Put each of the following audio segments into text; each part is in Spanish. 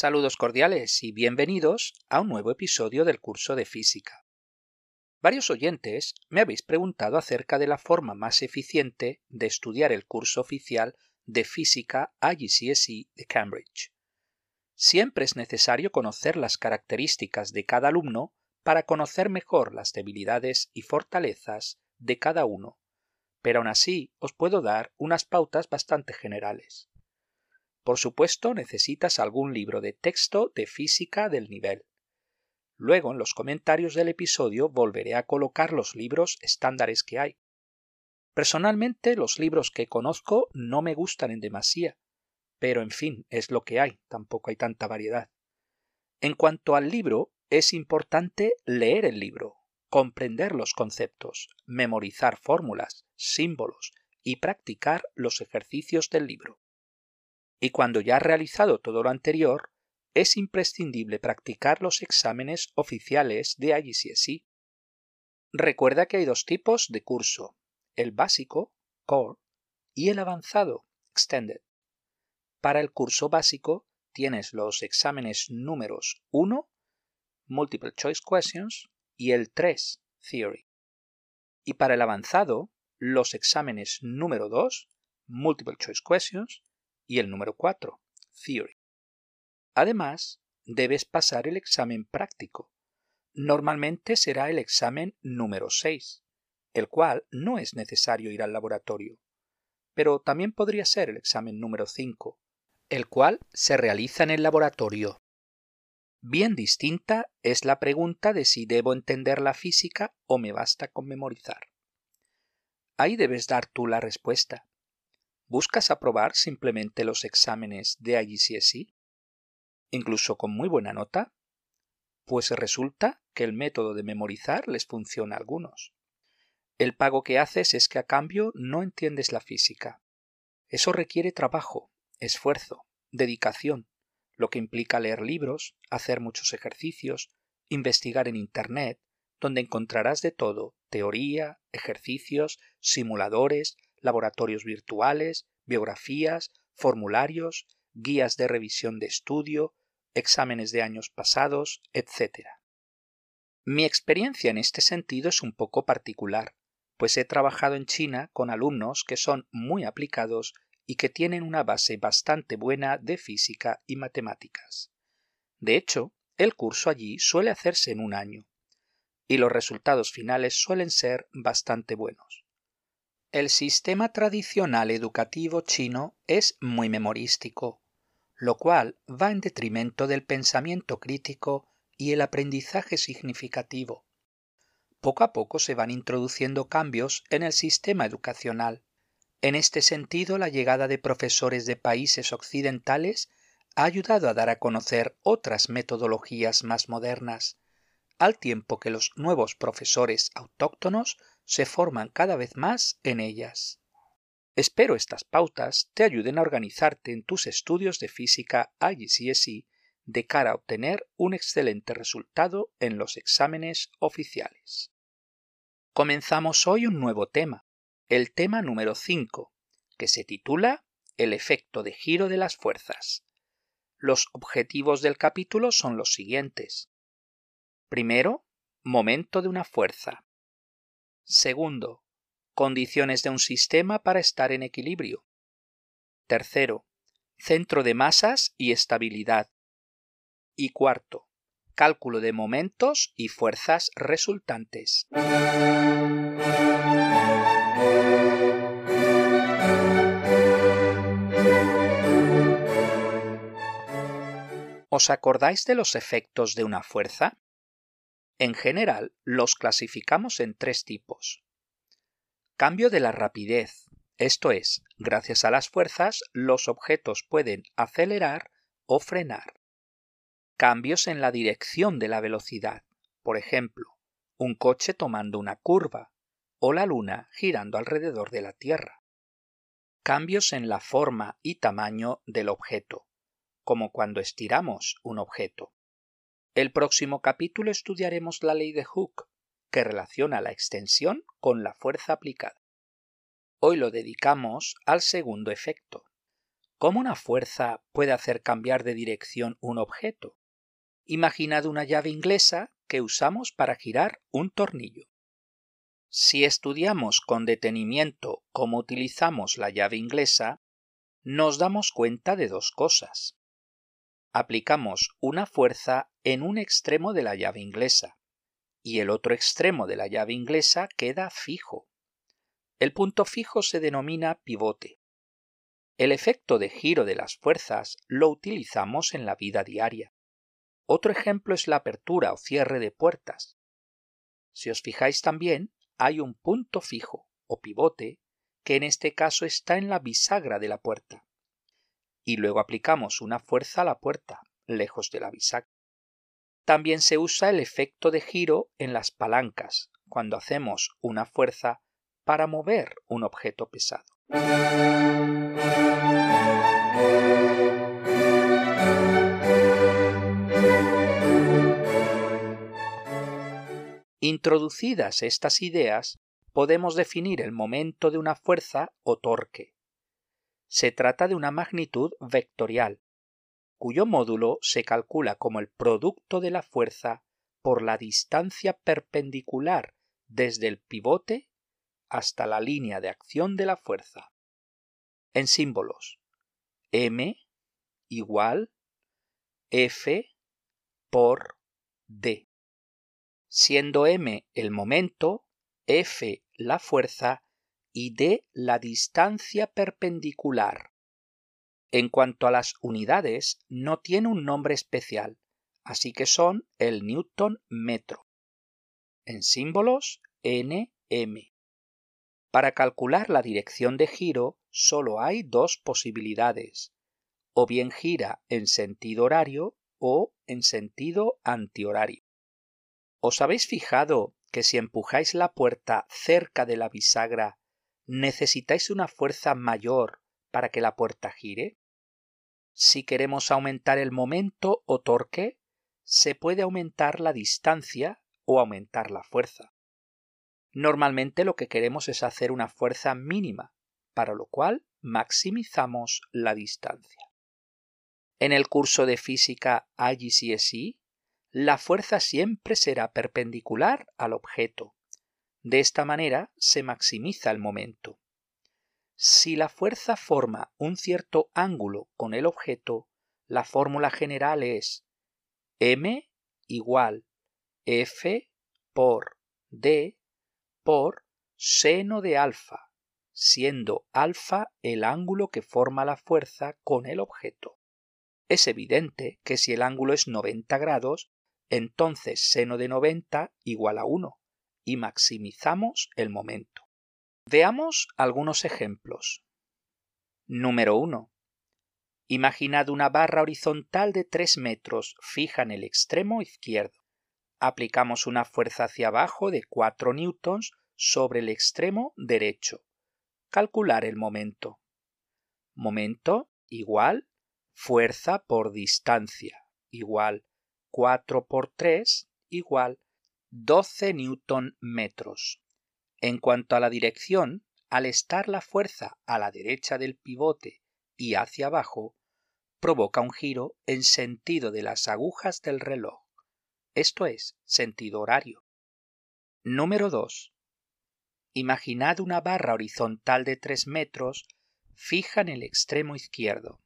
Saludos cordiales y bienvenidos a un nuevo episodio del curso de física. Varios oyentes me habéis preguntado acerca de la forma más eficiente de estudiar el curso oficial de física IGCSE de Cambridge. Siempre es necesario conocer las características de cada alumno para conocer mejor las debilidades y fortalezas de cada uno, pero aún así os puedo dar unas pautas bastante generales. Por supuesto, necesitas algún libro de texto de física del nivel. Luego, en los comentarios del episodio, volveré a colocar los libros estándares que hay. Personalmente, los libros que conozco no me gustan en demasía, pero en fin, es lo que hay, tampoco hay tanta variedad. En cuanto al libro, es importante leer el libro, comprender los conceptos, memorizar fórmulas, símbolos y practicar los ejercicios del libro. Y cuando ya has realizado todo lo anterior, es imprescindible practicar los exámenes oficiales de IGCSE. Recuerda que hay dos tipos de curso, el básico, core, y el avanzado, extended. Para el curso básico tienes los exámenes números 1, multiple choice questions, y el 3, theory. Y para el avanzado, los exámenes número 2, multiple choice questions, y el número 4, Theory. Además, debes pasar el examen práctico. Normalmente será el examen número 6, el cual no es necesario ir al laboratorio, pero también podría ser el examen número 5, el cual se realiza en el laboratorio. Bien distinta es la pregunta de si debo entender la física o me basta con memorizar. Ahí debes dar tú la respuesta. ¿Buscas aprobar simplemente los exámenes de IGCSE? ¿Incluso con muy buena nota? Pues resulta que el método de memorizar les funciona a algunos. El pago que haces es que a cambio no entiendes la física. Eso requiere trabajo, esfuerzo, dedicación, lo que implica leer libros, hacer muchos ejercicios, investigar en Internet, donde encontrarás de todo, teoría, ejercicios, simuladores, laboratorios virtuales, biografías, formularios, guías de revisión de estudio, exámenes de años pasados, etc. Mi experiencia en este sentido es un poco particular, pues he trabajado en China con alumnos que son muy aplicados y que tienen una base bastante buena de física y matemáticas. De hecho, el curso allí suele hacerse en un año, y los resultados finales suelen ser bastante buenos. El sistema tradicional educativo chino es muy memorístico, lo cual va en detrimento del pensamiento crítico y el aprendizaje significativo. Poco a poco se van introduciendo cambios en el sistema educacional. En este sentido, la llegada de profesores de países occidentales ha ayudado a dar a conocer otras metodologías más modernas, al tiempo que los nuevos profesores autóctonos se forman cada vez más en ellas. Espero estas pautas te ayuden a organizarte en tus estudios de física IGCSE de cara a obtener un excelente resultado en los exámenes oficiales. Comenzamos hoy un nuevo tema, el tema número 5, que se titula El efecto de giro de las fuerzas. Los objetivos del capítulo son los siguientes. Primero, momento de una fuerza. Segundo, condiciones de un sistema para estar en equilibrio. Tercero, centro de masas y estabilidad. Y cuarto, cálculo de momentos y fuerzas resultantes. ¿Os acordáis de los efectos de una fuerza? En general, los clasificamos en tres tipos. Cambio de la rapidez, esto es, gracias a las fuerzas, los objetos pueden acelerar o frenar. Cambios en la dirección de la velocidad, por ejemplo, un coche tomando una curva o la luna girando alrededor de la Tierra. Cambios en la forma y tamaño del objeto, como cuando estiramos un objeto. El próximo capítulo estudiaremos la ley de Hooke, que relaciona la extensión con la fuerza aplicada. Hoy lo dedicamos al segundo efecto. ¿Cómo una fuerza puede hacer cambiar de dirección un objeto? Imaginad una llave inglesa que usamos para girar un tornillo. Si estudiamos con detenimiento cómo utilizamos la llave inglesa, nos damos cuenta de dos cosas. Aplicamos una fuerza en un extremo de la llave inglesa y el otro extremo de la llave inglesa queda fijo. El punto fijo se denomina pivote. El efecto de giro de las fuerzas lo utilizamos en la vida diaria. Otro ejemplo es la apertura o cierre de puertas. Si os fijáis también, hay un punto fijo o pivote que en este caso está en la bisagra de la puerta. Y luego aplicamos una fuerza a la puerta, lejos de la. También se usa el efecto de giro en las palancas, cuando hacemos una fuerza para mover un objeto pesado. Introducidas estas ideas, podemos definir el momento de una fuerza o torque. Se trata de una magnitud vectorial, cuyo módulo se calcula como el producto de la fuerza por la distancia perpendicular desde el pivote hasta la línea de acción de la fuerza. En símbolos, m igual F por D siendo m el momento, f la fuerza y d la distancia perpendicular. En cuanto a las unidades, no tiene un nombre especial, así que son el newton metro. En símbolos, nm. Para calcular la dirección de giro solo hay dos posibilidades, o bien gira en sentido horario o en sentido antihorario. ¿Os habéis fijado que si empujáis la puerta cerca de la bisagra necesitáis una fuerza mayor para que la puerta gire? Si queremos aumentar el momento o torque, se puede aumentar la distancia o aumentar la fuerza. Normalmente lo que queremos es hacer una fuerza mínima, para lo cual maximizamos la distancia. En el curso de física IGCSE la fuerza siempre será perpendicular al objeto. De esta manera se maximiza el momento. Si la fuerza forma un cierto ángulo con el objeto, la fórmula general es m igual f por d por seno de alfa, siendo alfa el ángulo que forma la fuerza con el objeto. Es evidente que si el ángulo es 90 grados, entonces seno de 90 igual a 1 y maximizamos el momento. Veamos algunos ejemplos. Número 1. Imaginad una barra horizontal de 3 metros fija en el extremo izquierdo. Aplicamos una fuerza hacia abajo de 4 newtons sobre el extremo derecho. Calcular el momento. Momento igual fuerza por distancia igual 4 por 3 igual 12 newton metros. En cuanto a la dirección, al estar la fuerza a la derecha del pivote y hacia abajo, provoca un giro en sentido de las agujas del reloj, esto es, sentido horario. Número 2. Imaginad una barra horizontal de 3 metros fija en el extremo izquierdo.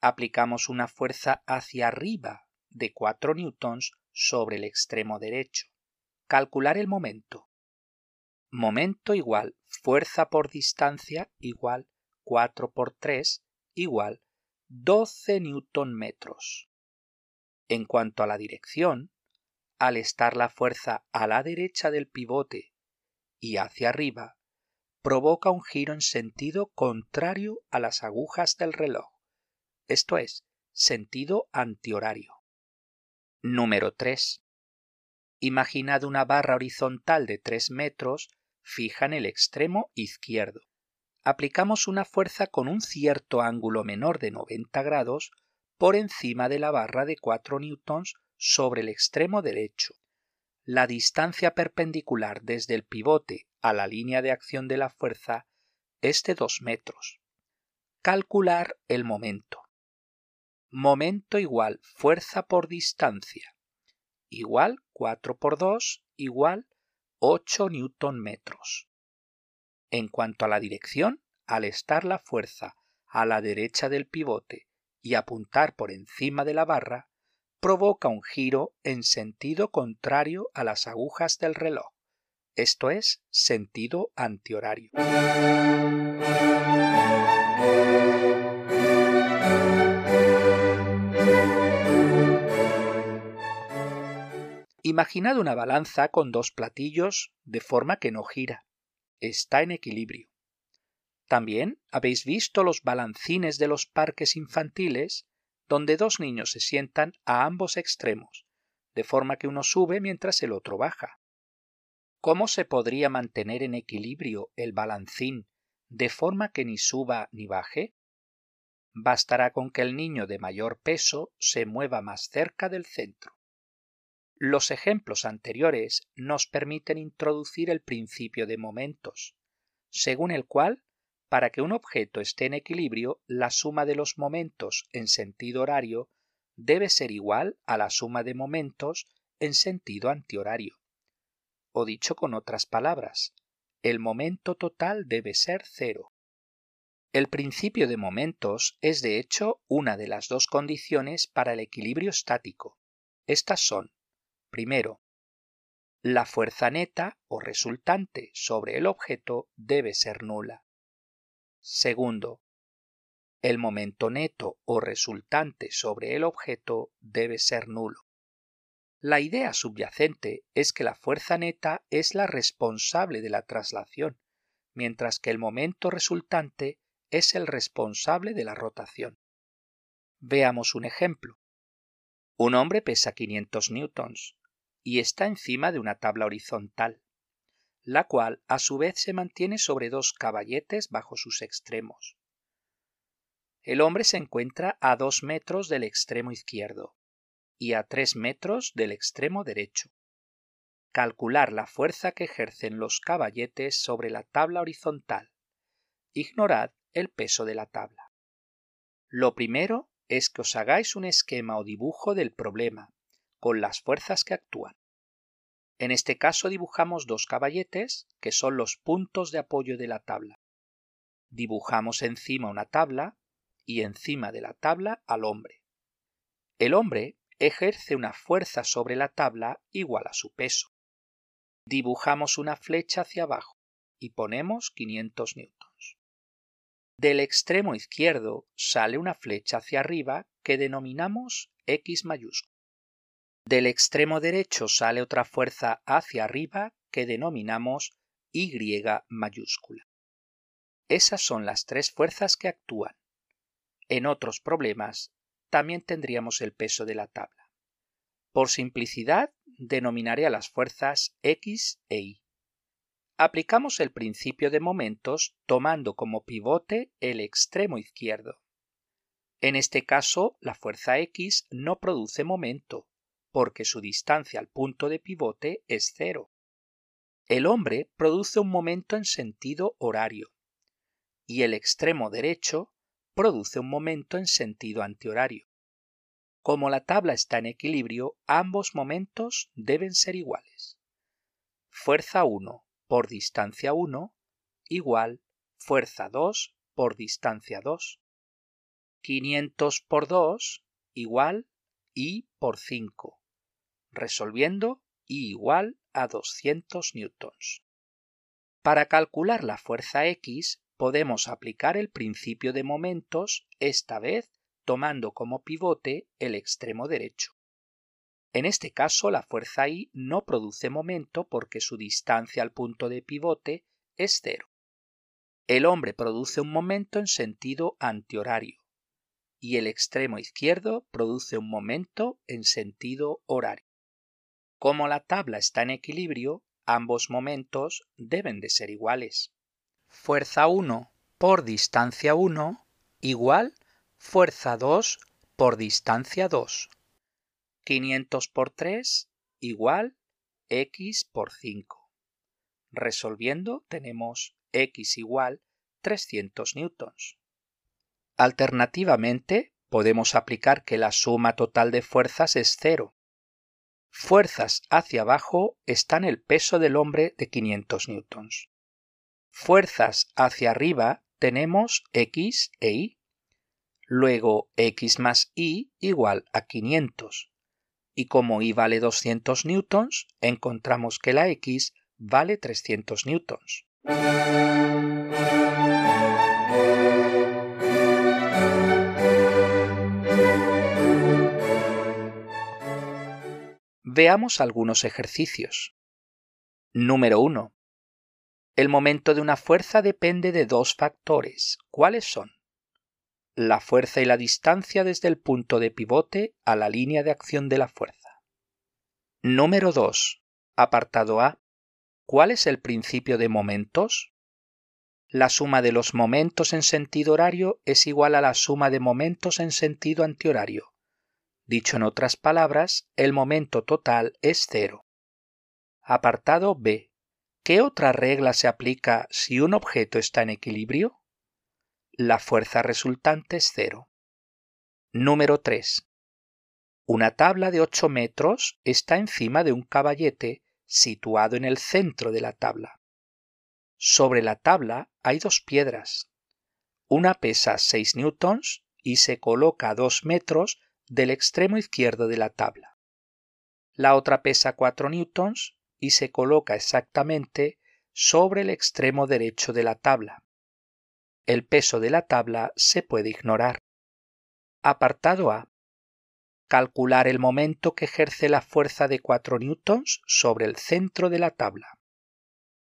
Aplicamos una fuerza hacia arriba de 4 newtons sobre el extremo derecho. Calcular el momento. Momento igual fuerza por distancia igual 4 por 3 igual 12 newton metros. En cuanto a la dirección, al estar la fuerza a la derecha del pivote y hacia arriba, provoca un giro en sentido contrario a las agujas del reloj, esto es, sentido antihorario. Número 3. Imaginad una barra horizontal de 3 metros fija en el extremo izquierdo. Aplicamos una fuerza con un cierto ángulo menor de 90 grados por encima de la barra de 4 newtons sobre el extremo derecho. La distancia perpendicular desde el pivote a la línea de acción de la fuerza es de 2 metros. calcular el momento. Momento igual fuerza por distancia igual 4 por 2 igual 8 newton metros. En cuanto a la dirección, al estar la fuerza a la derecha del pivote y apuntar por encima de la barra, provoca un giro en sentido contrario a las agujas del reloj, esto es, sentido antihorario. Imaginad una balanza con dos platillos de forma que no gira. Está en equilibrio. También habéis visto los balancines de los parques infantiles donde dos niños se sientan a ambos extremos, de forma que uno sube mientras el otro baja. ¿Cómo se podría mantener en equilibrio el balancín de forma que ni suba ni baje? Bastará con que el niño de mayor peso se mueva más cerca del centro. Los ejemplos anteriores nos permiten introducir el principio de momentos, según el cual, para que un objeto esté en equilibrio, la suma de los momentos en sentido horario debe ser igual a la suma de momentos en sentido antihorario. O dicho con otras palabras, el momento total debe ser cero. El principio de momentos es de hecho una de las dos condiciones para el equilibrio estático. Estas son Primero, la fuerza neta o resultante sobre el objeto debe ser nula. Segundo, el momento neto o resultante sobre el objeto debe ser nulo. La idea subyacente es que la fuerza neta es la responsable de la traslación, mientras que el momento resultante es el responsable de la rotación. Veamos un ejemplo. Un hombre pesa 500 newtons y está encima de una tabla horizontal, la cual a su vez se mantiene sobre dos caballetes bajo sus extremos. El hombre se encuentra a dos metros del extremo izquierdo y a tres metros del extremo derecho. Calcular la fuerza que ejercen los caballetes sobre la tabla horizontal. Ignorad el peso de la tabla. Lo primero es que os hagáis un esquema o dibujo del problema, con las fuerzas que actúan. En este caso dibujamos dos caballetes, que son los puntos de apoyo de la tabla. Dibujamos encima una tabla y encima de la tabla al hombre. El hombre ejerce una fuerza sobre la tabla igual a su peso. Dibujamos una flecha hacia abajo y ponemos 500 newtons. Del extremo izquierdo sale una flecha hacia arriba que denominamos X mayúscula. Del extremo derecho sale otra fuerza hacia arriba que denominamos Y mayúscula. Esas son las tres fuerzas que actúan. En otros problemas también tendríamos el peso de la tabla. Por simplicidad, denominaré a las fuerzas X e Y. Aplicamos el principio de momentos tomando como pivote el extremo izquierdo. En este caso, la fuerza X no produce momento, porque su distancia al punto de pivote es cero. El hombre produce un momento en sentido horario y el extremo derecho produce un momento en sentido antihorario. Como la tabla está en equilibrio, ambos momentos deben ser iguales. Fuerza 1 por distancia 1 igual fuerza 2 por distancia 2. 500 por 2 igual I por 5, resolviendo I igual a 200 newtons. Para calcular la fuerza X podemos aplicar el principio de momentos, esta vez tomando como pivote el extremo derecho. En este caso, la fuerza I no produce momento porque su distancia al punto de pivote es cero. El hombre produce un momento en sentido antihorario y el extremo izquierdo produce un momento en sentido horario. Como la tabla está en equilibrio, ambos momentos deben de ser iguales. Fuerza 1 por distancia 1 igual fuerza 2 por distancia 2. 500 por 3 igual x por 5. Resolviendo tenemos x igual 300 newtons. Alternativamente, podemos aplicar que la suma total de fuerzas es cero. Fuerzas hacia abajo están el peso del hombre de 500 newtons. Fuerzas hacia arriba tenemos X e Y. Luego X más Y igual a 500. Y como Y vale 200 newtons, encontramos que la X vale 300 newtons. Veamos algunos ejercicios. Número 1. El momento de una fuerza depende de dos factores. ¿Cuáles son? La fuerza y la distancia desde el punto de pivote a la línea de acción de la fuerza. Número 2. Apartado A. ¿Cuál es el principio de momentos? La suma de los momentos en sentido horario es igual a la suma de momentos en sentido antihorario. Dicho en otras palabras, el momento total es cero. Apartado B. ¿Qué otra regla se aplica si un objeto está en equilibrio? La fuerza resultante es cero. Número 3. Una tabla de 8 metros está encima de un caballete situado en el centro de la tabla. Sobre la tabla hay dos piedras. Una pesa 6 newtons y se coloca a 2 metros del extremo izquierdo de la tabla. La otra pesa 4 newtons y se coloca exactamente sobre el extremo derecho de la tabla. El peso de la tabla se puede ignorar. Apartado A. Calcular el momento que ejerce la fuerza de 4 newtons sobre el centro de la tabla.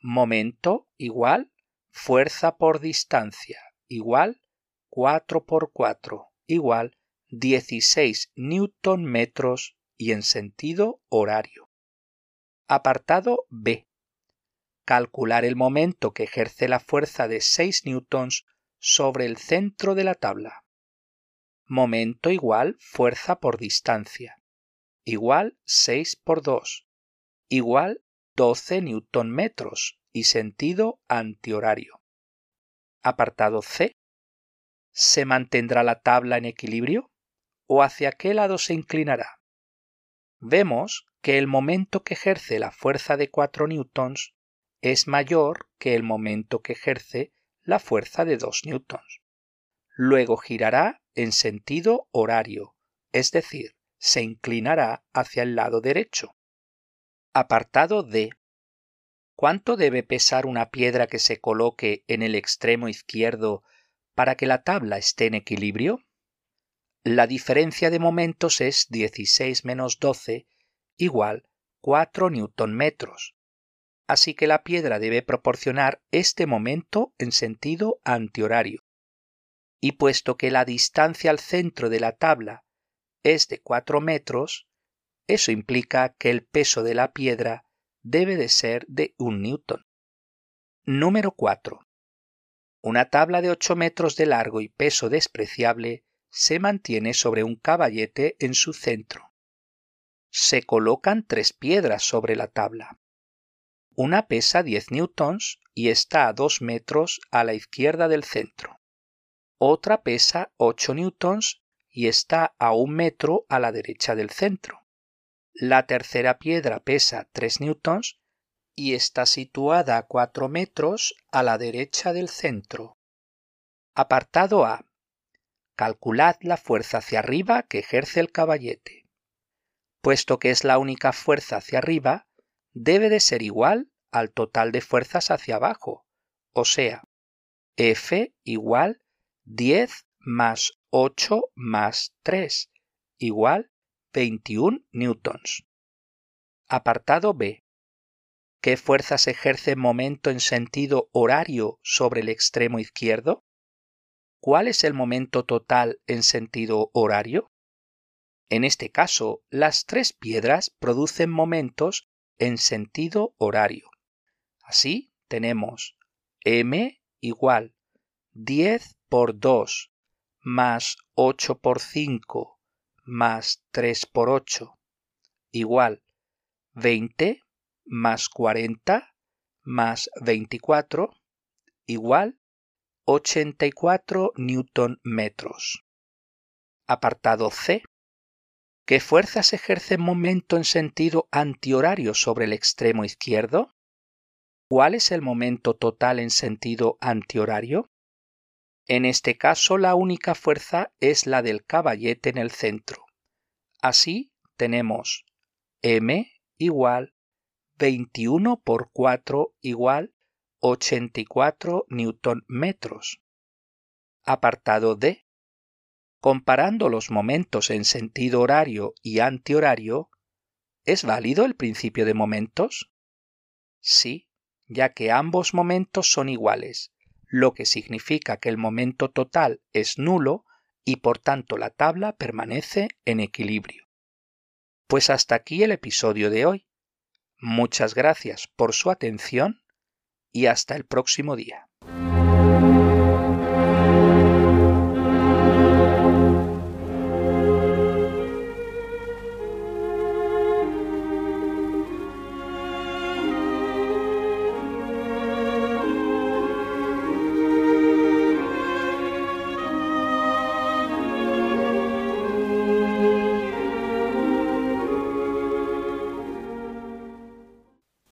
Momento igual fuerza por distancia igual 4 por 4 igual 16 newton metros y en sentido horario. Apartado B. Calcular el momento que ejerce la fuerza de 6 newtons sobre el centro de la tabla. Momento igual fuerza por distancia. Igual 6 por 2. Igual 12 newton metros y sentido antihorario. Apartado C. ¿Se mantendrá la tabla en equilibrio? o hacia qué lado se inclinará. Vemos que el momento que ejerce la fuerza de 4 newtons es mayor que el momento que ejerce la fuerza de 2 newtons. Luego girará en sentido horario, es decir, se inclinará hacia el lado derecho. Apartado D. ¿Cuánto debe pesar una piedra que se coloque en el extremo izquierdo para que la tabla esté en equilibrio? La diferencia de momentos es 16 menos 12 igual 4 newton metros. Así que la piedra debe proporcionar este momento en sentido antihorario. Y puesto que la distancia al centro de la tabla es de 4 metros, eso implica que el peso de la piedra debe de ser de 1 newton. Número 4. Una tabla de 8 metros de largo y peso despreciable se mantiene sobre un caballete en su centro. Se colocan tres piedras sobre la tabla. Una pesa 10 newtons y está a 2 metros a la izquierda del centro. Otra pesa 8 newtons y está a un metro a la derecha del centro. La tercera piedra pesa 3 newtons y está situada a 4 metros a la derecha del centro. Apartado A. Calculad la fuerza hacia arriba que ejerce el caballete. Puesto que es la única fuerza hacia arriba, debe de ser igual al total de fuerzas hacia abajo, o sea, F igual 10 más 8 más 3, igual 21 newtons. Apartado B. ¿Qué fuerzas ejerce momento en sentido horario sobre el extremo izquierdo? ¿Cuál es el momento total en sentido horario? En este caso, las tres piedras producen momentos en sentido horario. Así tenemos m igual 10 por 2 más 8 por 5 más 3 por 8 igual 20 más 40 más 24 igual 84 newton metros. Apartado C. ¿Qué fuerzas ejerce momento en sentido antihorario sobre el extremo izquierdo? ¿Cuál es el momento total en sentido antihorario? En este caso la única fuerza es la del caballete en el centro. Así tenemos m igual 21 por 4 igual 84 newton metros. Apartado D. Comparando los momentos en sentido horario y antihorario, ¿es válido el principio de momentos? Sí, ya que ambos momentos son iguales, lo que significa que el momento total es nulo y por tanto la tabla permanece en equilibrio. Pues hasta aquí el episodio de hoy. Muchas gracias por su atención y hasta el próximo día.